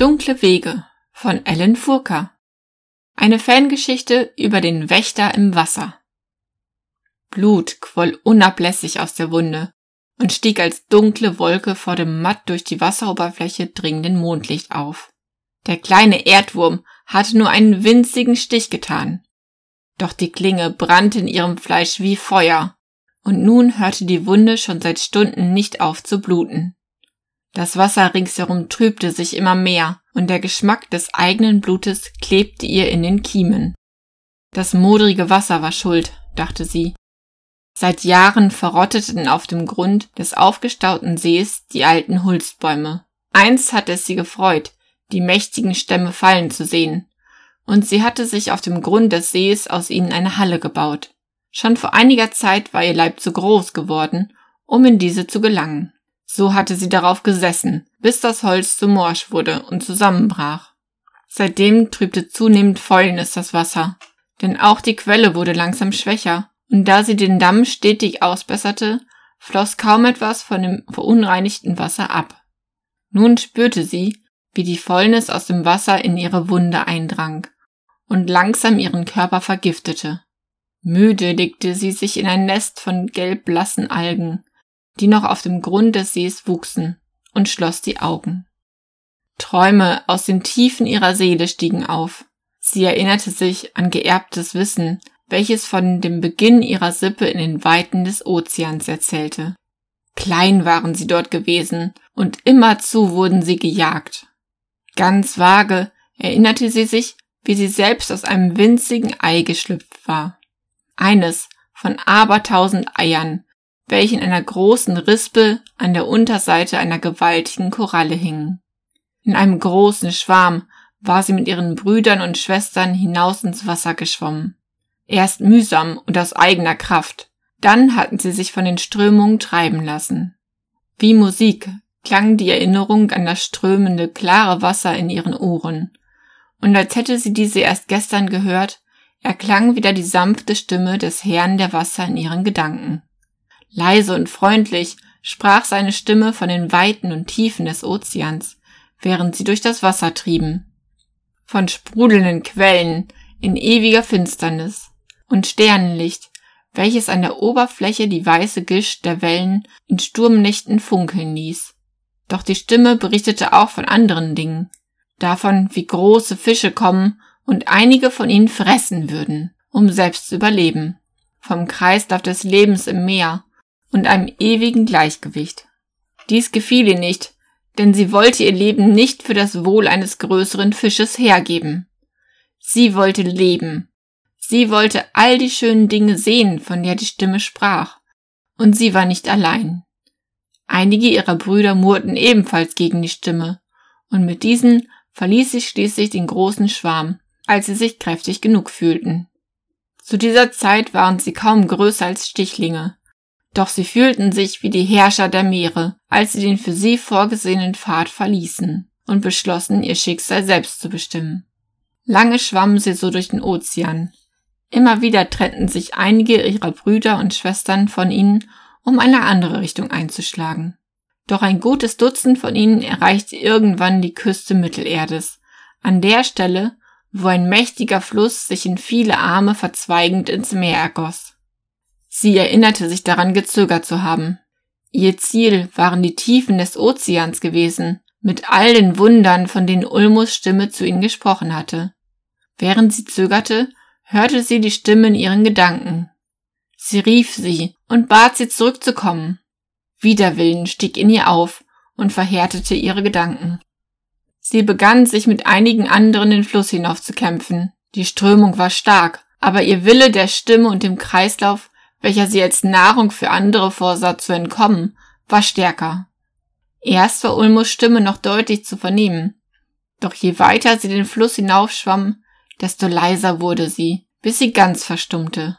Dunkle Wege von Ellen Furka. Eine Fangeschichte über den Wächter im Wasser. Blut quoll unablässig aus der Wunde und stieg als dunkle Wolke vor dem matt durch die Wasseroberfläche dringenden Mondlicht auf. Der kleine Erdwurm hatte nur einen winzigen Stich getan. Doch die Klinge brannte in ihrem Fleisch wie Feuer, und nun hörte die Wunde schon seit Stunden nicht auf zu bluten. Das Wasser ringsherum trübte sich immer mehr, und der Geschmack des eigenen Blutes klebte ihr in den Kiemen. Das modrige Wasser war schuld, dachte sie. Seit Jahren verrotteten auf dem Grund des aufgestauten Sees die alten Hulstbäume. Einst hatte es sie gefreut, die mächtigen Stämme fallen zu sehen, und sie hatte sich auf dem Grund des Sees aus ihnen eine Halle gebaut. Schon vor einiger Zeit war ihr Leib zu groß geworden, um in diese zu gelangen. So hatte sie darauf gesessen, bis das Holz zu morsch wurde und zusammenbrach. Seitdem trübte zunehmend Fäulnis das Wasser, denn auch die Quelle wurde langsam schwächer, und da sie den Damm stetig ausbesserte, floss kaum etwas von dem verunreinigten Wasser ab. Nun spürte sie, wie die Fäulnis aus dem Wasser in ihre Wunde eindrang und langsam ihren Körper vergiftete. Müde legte sie sich in ein Nest von gelbblassen Algen, die noch auf dem Grund des Sees wuchsen, und schloss die Augen. Träume aus den Tiefen ihrer Seele stiegen auf. Sie erinnerte sich an geerbtes Wissen, welches von dem Beginn ihrer Sippe in den Weiten des Ozeans erzählte. Klein waren sie dort gewesen, und immerzu wurden sie gejagt. Ganz vage erinnerte sie sich, wie sie selbst aus einem winzigen Ei geschlüpft war. Eines von abertausend Eiern, welche in einer großen Rispe an der Unterseite einer gewaltigen Koralle hingen. In einem großen Schwarm war sie mit ihren Brüdern und Schwestern hinaus ins Wasser geschwommen. Erst mühsam und aus eigener Kraft, dann hatten sie sich von den Strömungen treiben lassen. Wie Musik klang die Erinnerung an das strömende, klare Wasser in ihren Ohren, und als hätte sie diese erst gestern gehört, erklang wieder die sanfte Stimme des Herrn der Wasser in ihren Gedanken. Leise und freundlich sprach seine Stimme von den Weiten und Tiefen des Ozeans, während sie durch das Wasser trieben. Von sprudelnden Quellen in ewiger Finsternis und Sternenlicht, welches an der Oberfläche die weiße Gischt der Wellen in Sturmnächten funkeln ließ. Doch die Stimme berichtete auch von anderen Dingen, davon, wie große Fische kommen und einige von ihnen fressen würden, um selbst zu überleben, vom Kreislauf des Lebens im Meer und einem ewigen Gleichgewicht. Dies gefiel ihr nicht, denn sie wollte ihr Leben nicht für das Wohl eines größeren Fisches hergeben. Sie wollte leben. Sie wollte all die schönen Dinge sehen, von der die Stimme sprach. Und sie war nicht allein. Einige ihrer Brüder murrten ebenfalls gegen die Stimme, und mit diesen verließ sie schließlich den großen Schwarm, als sie sich kräftig genug fühlten. Zu dieser Zeit waren sie kaum größer als Stichlinge, doch sie fühlten sich wie die Herrscher der Meere, als sie den für sie vorgesehenen Pfad verließen und beschlossen, ihr Schicksal selbst zu bestimmen. Lange schwammen sie so durch den Ozean. Immer wieder trennten sich einige ihrer Brüder und Schwestern von ihnen, um eine andere Richtung einzuschlagen. Doch ein gutes Dutzend von ihnen erreichte irgendwann die Küste Mittelerdes, an der Stelle, wo ein mächtiger Fluss sich in viele Arme verzweigend ins Meer ergoss. Sie erinnerte sich daran gezögert zu haben. Ihr Ziel waren die Tiefen des Ozeans gewesen, mit all den Wundern, von denen Ulmus Stimme zu ihnen gesprochen hatte. Während sie zögerte, hörte sie die Stimme in ihren Gedanken. Sie rief sie und bat sie zurückzukommen. Widerwillen stieg in ihr auf und verhärtete ihre Gedanken. Sie begann sich mit einigen anderen den Fluss hinauf zu kämpfen. Die Strömung war stark, aber ihr Wille der Stimme und dem Kreislauf welcher sie als Nahrung für andere vorsah zu entkommen, war stärker. Erst war Ulmos Stimme noch deutlich zu vernehmen, doch je weiter sie den Fluss hinaufschwamm, desto leiser wurde sie, bis sie ganz verstummte.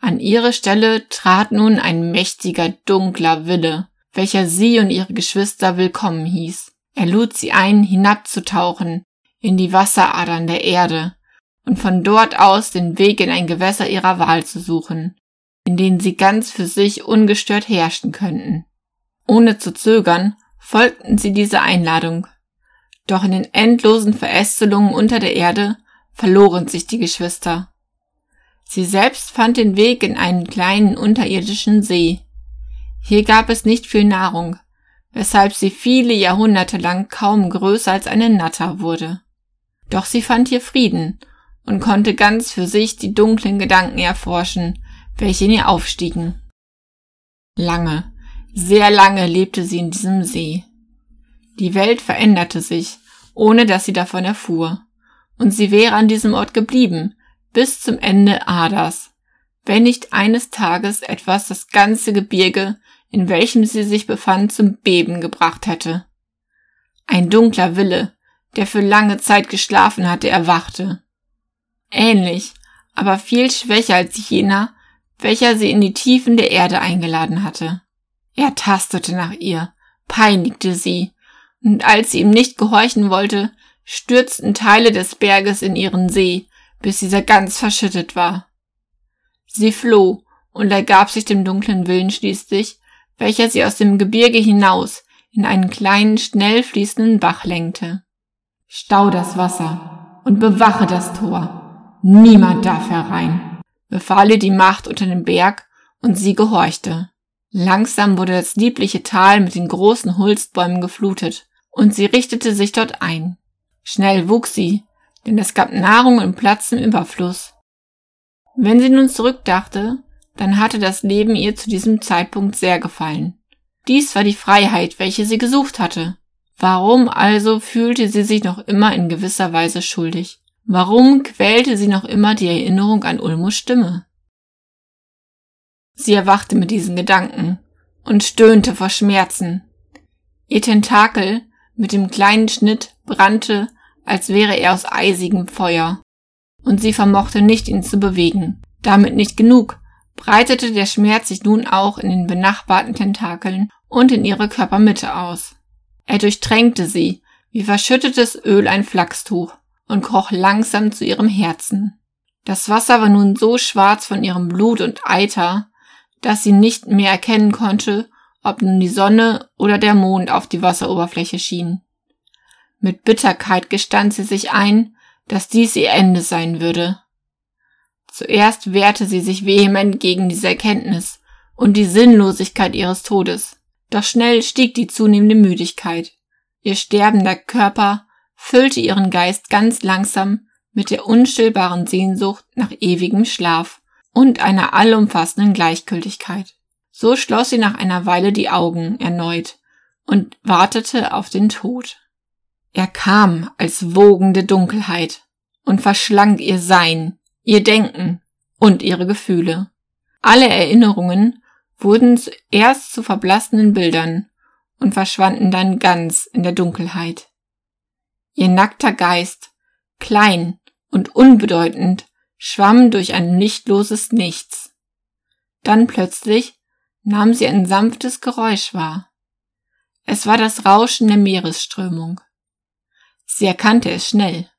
An ihre Stelle trat nun ein mächtiger, dunkler Wille, welcher sie und ihre Geschwister willkommen hieß. Er lud sie ein, hinabzutauchen in die Wasseradern der Erde und von dort aus den Weg in ein Gewässer ihrer Wahl zu suchen, in denen sie ganz für sich ungestört herrschen könnten. Ohne zu zögern folgten sie dieser Einladung. Doch in den endlosen Verästelungen unter der Erde verloren sich die Geschwister. Sie selbst fand den Weg in einen kleinen unterirdischen See. Hier gab es nicht viel Nahrung, weshalb sie viele Jahrhunderte lang kaum größer als eine Natter wurde. Doch sie fand hier Frieden und konnte ganz für sich die dunklen Gedanken erforschen, welche in ihr aufstiegen. Lange, sehr lange lebte sie in diesem See. Die Welt veränderte sich, ohne dass sie davon erfuhr, und sie wäre an diesem Ort geblieben, bis zum Ende Adas, wenn nicht eines Tages etwas das ganze Gebirge, in welchem sie sich befand, zum Beben gebracht hätte. Ein dunkler Wille, der für lange Zeit geschlafen hatte, erwachte. Ähnlich, aber viel schwächer als jener, welcher sie in die Tiefen der Erde eingeladen hatte. Er tastete nach ihr, peinigte sie, und als sie ihm nicht gehorchen wollte, stürzten Teile des Berges in ihren See, bis dieser ganz verschüttet war. Sie floh und ergab sich dem dunklen Willen schließlich, welcher sie aus dem Gebirge hinaus in einen kleinen, schnell fließenden Bach lenkte. Stau das Wasser und bewache das Tor. Niemand darf herein, befahl ihr die Macht unter dem Berg, und sie gehorchte. Langsam wurde das liebliche Tal mit den großen Hulstbäumen geflutet, und sie richtete sich dort ein. Schnell wuchs sie, denn es gab Nahrung und Platz im Überfluss. Wenn sie nun zurückdachte, dann hatte das Leben ihr zu diesem Zeitpunkt sehr gefallen. Dies war die Freiheit, welche sie gesucht hatte. Warum also fühlte sie sich noch immer in gewisser Weise schuldig? Warum quälte sie noch immer die Erinnerung an Ulmos Stimme? Sie erwachte mit diesen Gedanken und stöhnte vor Schmerzen. Ihr Tentakel mit dem kleinen Schnitt brannte als wäre er aus eisigem Feuer. Und sie vermochte nicht, ihn zu bewegen. Damit nicht genug, breitete der Schmerz sich nun auch in den benachbarten Tentakeln und in ihre Körpermitte aus. Er durchtränkte sie, wie verschüttetes Öl ein Flachstuch, und kroch langsam zu ihrem Herzen. Das Wasser war nun so schwarz von ihrem Blut und Eiter, dass sie nicht mehr erkennen konnte, ob nun die Sonne oder der Mond auf die Wasseroberfläche schien. Mit Bitterkeit gestand sie sich ein, dass dies ihr Ende sein würde. Zuerst wehrte sie sich vehement gegen diese Erkenntnis und die Sinnlosigkeit ihres Todes. Doch schnell stieg die zunehmende Müdigkeit. Ihr sterbender Körper füllte ihren Geist ganz langsam mit der unstillbaren Sehnsucht nach ewigem Schlaf und einer allumfassenden Gleichgültigkeit. So schloss sie nach einer Weile die Augen erneut und wartete auf den Tod. Er kam als wogende Dunkelheit und verschlang ihr Sein, ihr Denken und ihre Gefühle. Alle Erinnerungen wurden zuerst zu verblassenden Bildern und verschwanden dann ganz in der Dunkelheit. Ihr nackter Geist, klein und unbedeutend, schwamm durch ein lichtloses Nichts. Dann plötzlich nahm sie ein sanftes Geräusch wahr. Es war das Rauschen der Meeresströmung. Sie erkannte es schnell.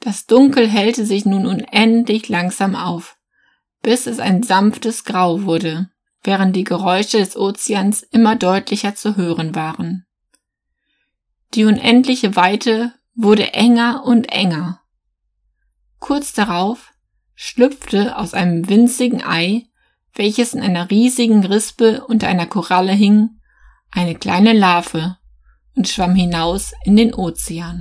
Das Dunkel hellte sich nun unendlich langsam auf, bis es ein sanftes Grau wurde, während die Geräusche des Ozeans immer deutlicher zu hören waren. Die unendliche Weite wurde enger und enger. Kurz darauf schlüpfte aus einem winzigen Ei, welches in einer riesigen Rispe unter einer Koralle hing, eine kleine Larve und schwamm hinaus in den Ozean.